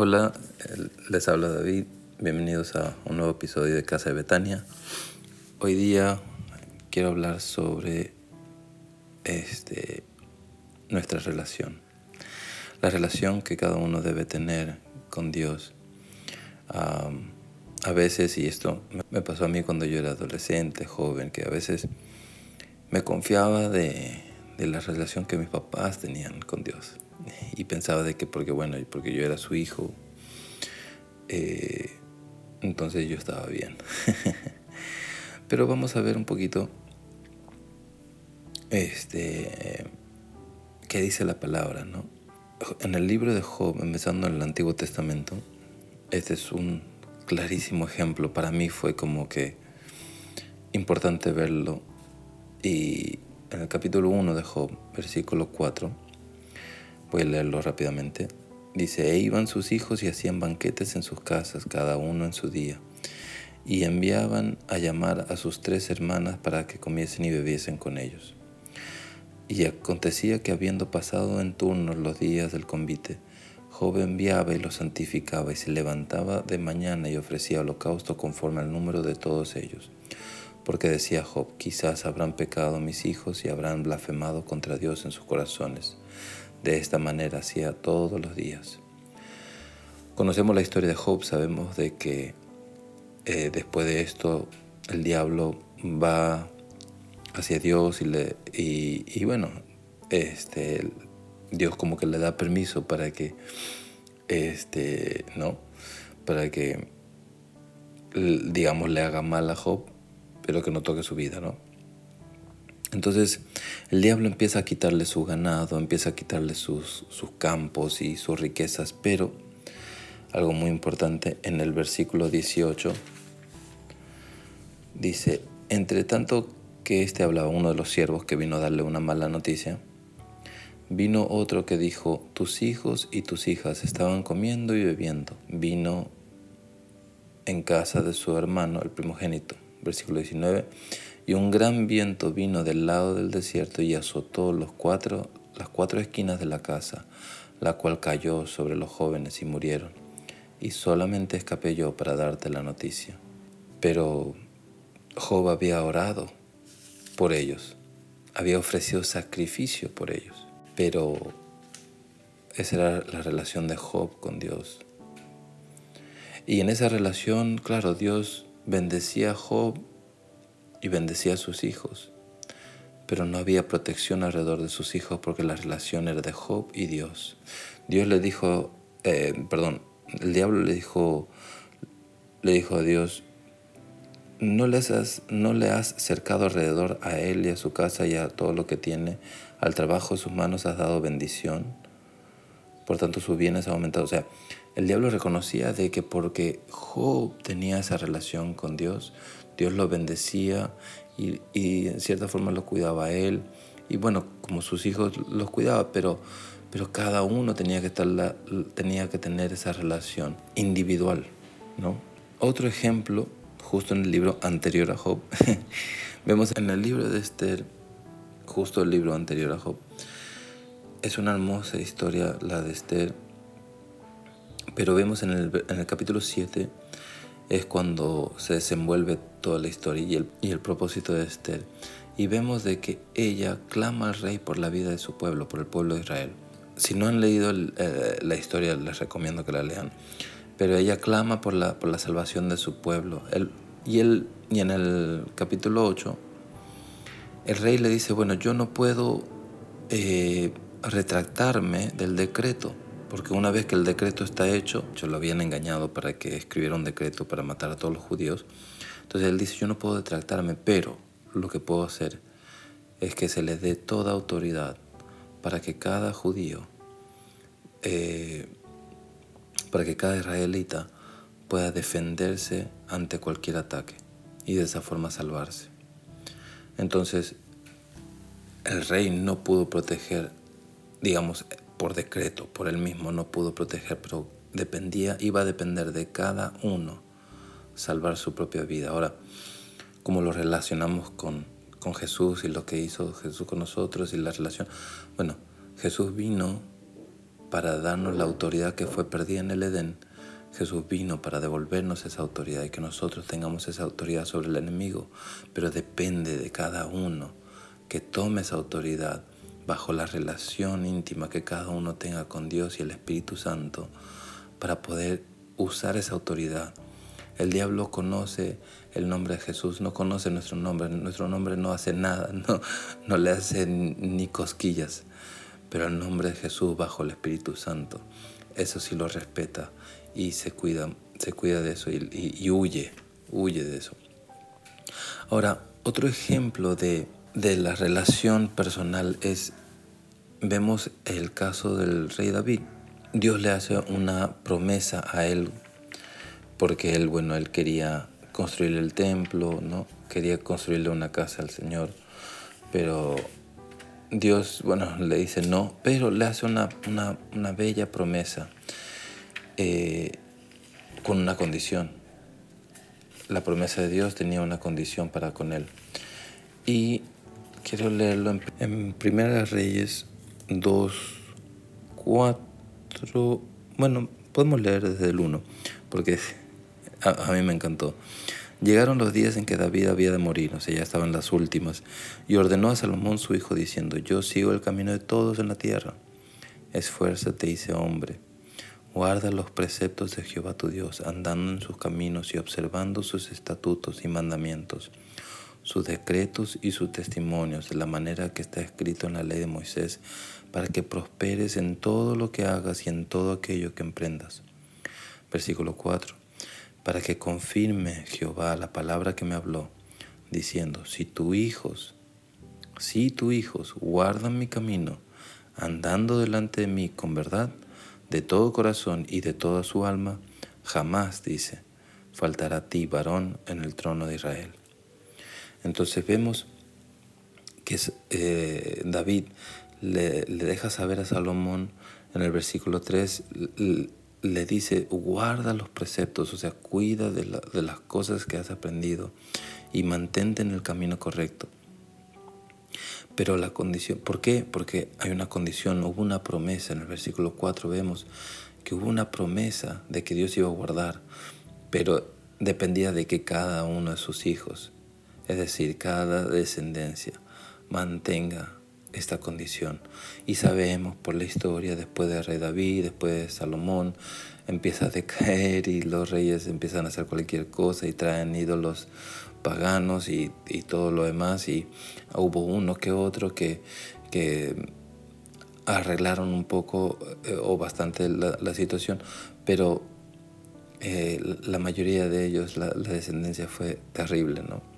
Hola, les habla David. Bienvenidos a un nuevo episodio de Casa de Betania. Hoy día quiero hablar sobre este, nuestra relación. La relación que cada uno debe tener con Dios. a veces, y esto me pasó a mí cuando yo era adolescente, joven, que a veces me confiaba de, de la relación que mis papás tenían con Dios y pensaba de que porque bueno, porque yo era su hijo, eh, entonces yo estaba bien. Pero vamos a ver un poquito este qué dice la palabra, ¿no? En el libro de Job, empezando en el Antiguo Testamento, este es un clarísimo ejemplo. Para mí fue como que importante verlo. Y en el capítulo 1 de Job, versículo 4, Voy a leerlo rápidamente. Dice, e iban sus hijos y hacían banquetes en sus casas, cada uno en su día, y enviaban a llamar a sus tres hermanas para que comiesen y bebiesen con ellos. Y acontecía que habiendo pasado en turno los días del convite, Job enviaba y los santificaba y se levantaba de mañana y ofrecía holocausto conforme al número de todos ellos. Porque decía Job, quizás habrán pecado mis hijos y habrán blasfemado contra Dios en sus corazones. De esta manera hacía todos los días. Conocemos la historia de Job, sabemos de que eh, después de esto el diablo va hacia Dios y, le, y, bueno, este, Dios como que le da permiso para que, este, ¿no? Para que, digamos, le haga mal a Job, pero que no toque su vida, ¿no? Entonces el diablo empieza a quitarle su ganado, empieza a quitarle sus, sus campos y sus riquezas, pero algo muy importante en el versículo 18 dice, entre tanto que éste hablaba uno de los siervos que vino a darle una mala noticia, vino otro que dijo, tus hijos y tus hijas estaban comiendo y bebiendo. Vino en casa de su hermano, el primogénito, versículo 19 y un gran viento vino del lado del desierto y azotó los cuatro, las cuatro esquinas de la casa, la cual cayó sobre los jóvenes y murieron. Y solamente escapé yo para darte la noticia. Pero Job había orado por ellos, había ofrecido sacrificio por ellos. Pero esa era la relación de Job con Dios. Y en esa relación, claro, Dios bendecía a Job y bendecía a sus hijos. Pero no había protección alrededor de sus hijos porque la relación era de Job y Dios. Dios le dijo, eh, perdón, el diablo le dijo, le dijo a Dios, no, les has, no le has cercado alrededor a él y a su casa y a todo lo que tiene, al trabajo de sus manos has dado bendición, por tanto sus bienes han aumentado. O sea, el diablo reconocía de que porque Job tenía esa relación con Dios, Dios lo bendecía y, en cierta forma lo cuidaba a él. Y bueno, como sus hijos los cuidaba, pero, pero cada uno tenía que, estar tenía que tener esa relación individual. ¿no? Otro ejemplo, justo en el libro anterior a Job, vemos en el libro de Esther, justo el libro anterior a Job, es una hermosa historia la de Esther, pero vemos en el, en el capítulo 7 es cuando se desenvuelve toda la historia y el, y el propósito de Esther. Y vemos de que ella clama al rey por la vida de su pueblo, por el pueblo de Israel. Si no han leído eh, la historia, les recomiendo que la lean. Pero ella clama por la, por la salvación de su pueblo. y, él, y en el capítulo 8, el rey le dice, bueno, yo no puedo eh, retractarme del decreto porque una vez que el decreto está hecho, yo lo habían engañado para que escribiera un decreto para matar a todos los judíos. Entonces él dice, yo no puedo detractarme, pero lo que puedo hacer es que se le dé toda autoridad para que cada judío, eh, para que cada israelita pueda defenderse ante cualquier ataque y de esa forma salvarse. Entonces, el rey no pudo proteger, digamos, por decreto, por él mismo no pudo proteger, pero dependía, iba a depender de cada uno salvar su propia vida. Ahora, ¿cómo lo relacionamos con, con Jesús y lo que hizo Jesús con nosotros y la relación? Bueno, Jesús vino para darnos la autoridad que fue perdida en el Edén, Jesús vino para devolvernos esa autoridad y que nosotros tengamos esa autoridad sobre el enemigo, pero depende de cada uno que tome esa autoridad bajo la relación íntima que cada uno tenga con Dios y el Espíritu Santo para poder usar esa autoridad. El diablo conoce el nombre de Jesús, no conoce nuestro nombre, nuestro nombre no hace nada, no, no le hace ni cosquillas, pero el nombre de Jesús bajo el Espíritu Santo, eso sí lo respeta y se cuida, se cuida de eso y, huye, huye de eso. Ahora, otro ejemplo de, de la relación personal es, vemos el caso del rey David. Dios le hace una promesa a él porque él, bueno, él quería construir el templo, ¿no? Quería construirle una casa al Señor, pero Dios, bueno, le dice no, pero le hace una, una bella promesa eh, con una condición. La promesa de Dios tenía una condición para con él. Y quiero leerlo en, en Primera Reyes 2, 4, bueno, podemos leer desde el 1, porque a, a, mí me encantó. Llegaron los días en que David había de morir, o sea, ya estaban las últimas, y ordenó a Salomón su hijo diciendo, yo sigo el camino de todos en la tierra, esfuérzate y sé hombre. Guarda los preceptos de Jehová tu Dios, andando en sus caminos y observando sus estatutos y mandamientos, sus decretos y sus testimonios, de la manera que está escrito en la ley de Moisés, para que prosperes en todo lo que hagas y en todo aquello que emprendas. Versículo 4. Para que confirme Jehová la palabra que me habló, diciendo, si tus hijos, si tus hijos guardan mi camino, andando delante de mí con verdad, de todo corazón y de toda su alma, jamás, dice, faltará a ti varón en el trono de Israel. Entonces vemos que eh, David le, deja saber a Salomón en el versículo 3, le, dice, guarda los preceptos, o sea, cuida de, de las cosas que has aprendido y mantente en el camino correcto. Pero la condición, ¿por qué? Porque hay una condición, hubo una promesa. En el versículo 4 vemos que hubo una promesa de que Dios iba a guardar, pero dependía de que cada uno de sus hijos, es decir, cada descendencia, mantenga esta condición. Y sabemos por la historia, después de rey David, después de Salomón, empieza a decaer y los reyes empiezan a hacer cualquier cosa y traen ídolos paganos y, todo lo demás. Y hubo uno que otro que, que arreglaron un poco eh, o bastante la, situación, pero eh, la mayoría de ellos, la, descendencia fue terrible, ¿no?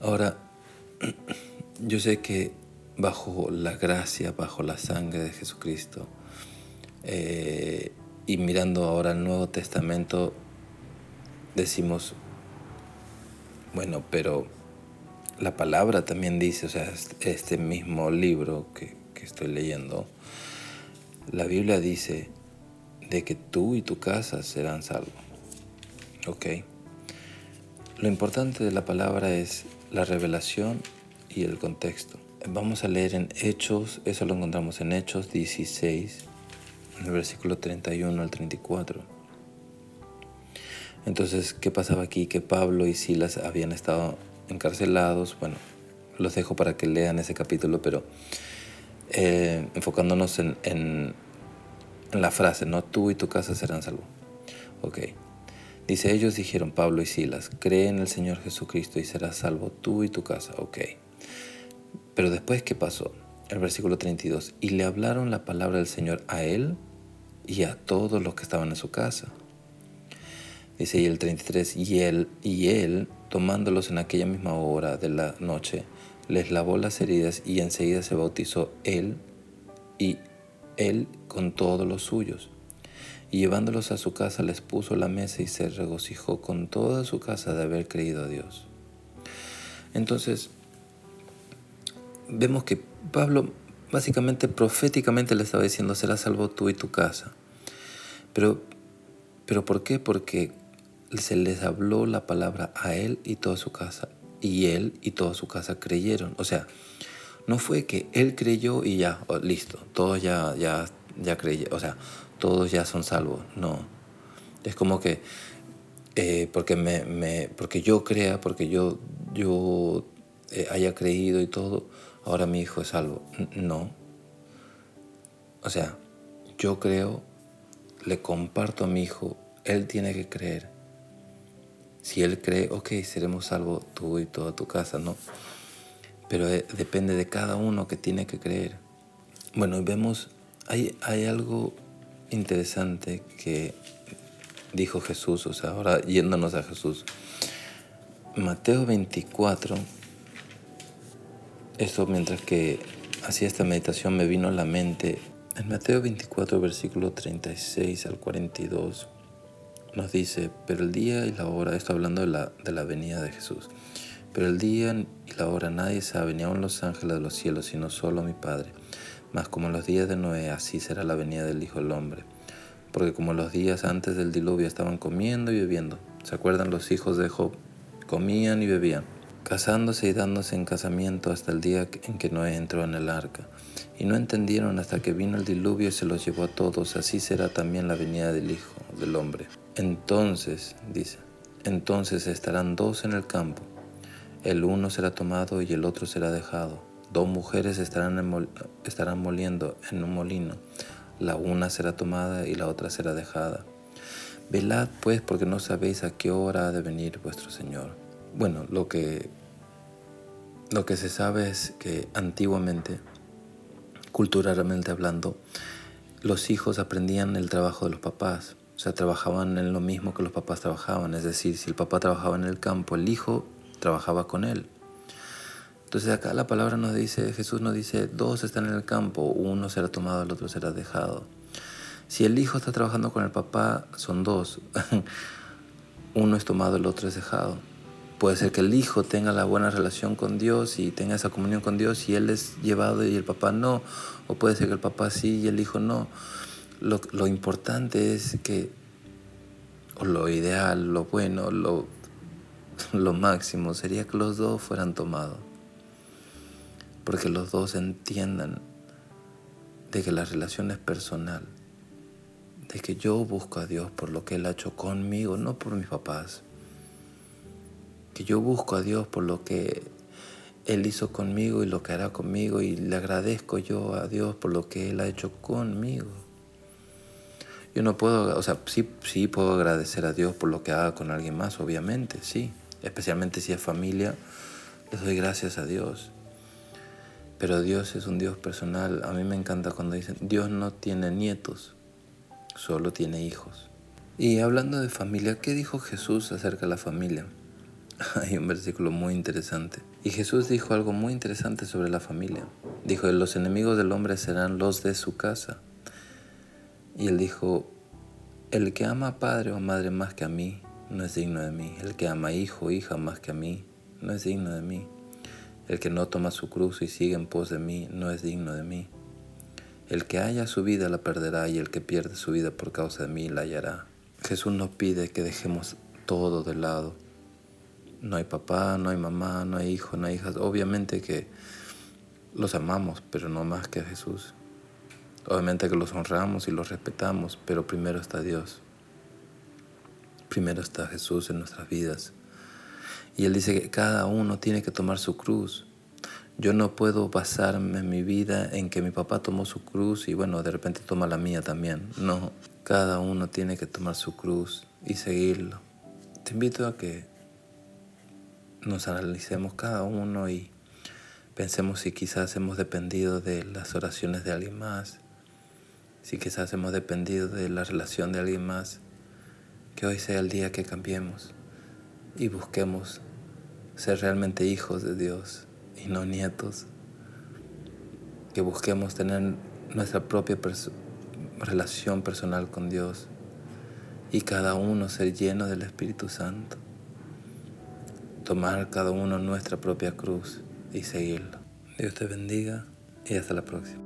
Ahora, yo sé que bajo la gracia, bajo la sangre de Jesucristo, eh, y mirando ahora el Nuevo Testamento, decimos, bueno, pero la palabra también dice, o sea, este mismo libro que, estoy leyendo, la Biblia dice de que tú y tu casa serán salvos. ¿Ok? Lo importante de la palabra es la revelación y el contexto. Vamos a leer en Hechos, eso lo encontramos en Hechos 16, en el versículo 31 al 34. Entonces, ¿qué pasaba aquí? Que Pablo y Silas habían estado encarcelados. Bueno, los dejo para que lean ese capítulo, pero eh, enfocándonos en, en, la frase, ¿no? Tú y tu casa serán salvos. Ok. Dice, ellos dijeron, Pablo y Silas, cree en el Señor Jesucristo y serás salvo tú y tu casa. Ok. Pero después, ¿qué pasó? El versículo 32. Y le hablaron la palabra del Señor a él y a todos los que estaban en su casa. Dice y el 33, y él, y él, tomándolos en aquella misma hora de la noche, les lavó las heridas y enseguida se bautizó él y él con todos los suyos. Y llevándolos a su casa les puso la mesa y se regocijó con toda su casa de haber creído a Dios. Entonces, vemos que Pablo básicamente proféticamente le estaba diciendo, serás salvo tú y tu casa. Pero, pero ¿por qué? Porque se les habló la palabra a él y toda su casa, y él y toda su casa creyeron. O sea, no fue que él creyó y ya, listo, todos ya, ya, ya creyeron, o sea, todos ya son salvos. No. Es como que eh, porque, me, porque yo crea, porque yo, yo eh, haya creído y todo, ahora mi hijo es salvo. No. O sea, yo creo, le comparto a mi hijo, él tiene que creer. Si él cree, ok, seremos salvos tú y toda tu casa, ¿no? Pero eh, depende de cada uno que tiene que creer. Bueno, vemos, hay, hay algo interesante que dijo Jesús, o sea, ahora yéndonos a Jesús. Mateo 24, eso mientras que hacía esta meditación me vino a la mente, en Mateo 24, versículo 36 al 42, nos dice, pero el día y la hora, esto hablando de la, de la venida de Jesús, pero el día y la hora nadie sabe, ni aun los ángeles de los cielos, sino solo mi Padre. Mas como en los días de Noé, así será la venida del Hijo del Hombre porque como los días antes del diluvio estaban comiendo y bebiendo. ¿Se acuerdan los hijos de Job? Comían y bebían, casándose y dándose en casamiento hasta el día en que Noé entró en el arca. Y no entendieron hasta que vino el diluvio y se los llevó a todos. Así será también la venida del Hijo del Hombre. Entonces, dice, entonces estarán dos en el campo. El uno será tomado y el otro será dejado. Dos mujeres estarán, estarán moliendo en un molino la una será tomada y la otra será dejada. Velad pues porque no sabéis a qué hora ha de venir vuestro Señor. Bueno, lo que, lo que se sabe es que antiguamente, culturalmente hablando, los hijos aprendían el trabajo de los papás. O sea, trabajaban en lo mismo que los papás trabajaban. Es decir, si el papá trabajaba en el campo, el hijo trabajaba con él. Entonces acá la palabra nos dice, Jesús nos dice, dos están en el campo, uno será tomado, el otro será dejado. Si el hijo está trabajando con el papá, son dos. uno es tomado, el otro es dejado. Puede ser que el hijo tenga la buena relación con Dios y tenga esa comunión con Dios y él es llevado y el papá no. O puede ser que el papá sí y el hijo no. Lo, lo importante es que, o lo ideal, lo bueno, lo, lo máximo sería que los dos fueran tomados porque los dos entiendan de que la relación es personal, de que yo busco a Dios por lo que Él ha hecho conmigo, no por mis papás, que yo busco a Dios por lo que Él hizo conmigo y lo que hará conmigo y le agradezco yo a Dios por lo que Él ha hecho conmigo. Yo no puedo, o sea, sí, sí puedo agradecer a Dios por lo que haga con alguien más, obviamente, sí. Especialmente si es familia, les doy gracias a Dios. Pero Dios es un Dios personal. A mí me encanta cuando dicen, Dios no tiene nietos, solo tiene hijos. Y hablando de familia, ¿qué dijo Jesús acerca de la familia? Hay un versículo muy interesante. Y Jesús dijo algo muy interesante sobre la familia. Dijo, los enemigos del hombre serán los de su casa. Y él dijo, el que ama a padre o madre más que a mí, no es digno de mí. El que ama a hijo o hija más que a mí, no es digno de mí. El que no toma su cruz y sigue en pos de mí no es digno de mí. El que haya su vida la perderá y el que pierde su vida por causa de mí la hallará. Jesús nos pide que dejemos todo de lado. No hay papá, no hay mamá, no hay hijo, no hay hijas. Obviamente que los amamos, pero no más que a Jesús. Obviamente que los honramos y los respetamos, pero primero está Dios. Primero está Jesús en nuestras vidas. Y él dice que cada uno tiene que tomar su cruz. Yo no puedo basarme en mi vida en que mi papá tomó su cruz y bueno, de repente toma la mía también. No, cada uno tiene que tomar su cruz y seguirlo. Te invito a que nos analicemos cada uno y pensemos si quizás hemos dependido de las oraciones de alguien más, si quizás hemos dependido de la relación de alguien más, que hoy sea el día que cambiemos y busquemos ser realmente hijos de Dios y no nietos. Que busquemos tener nuestra propia relación personal con Dios y cada uno ser lleno del Espíritu Santo. Tomar cada uno nuestra propia cruz y seguirlo. Dios te bendiga y hasta la próxima.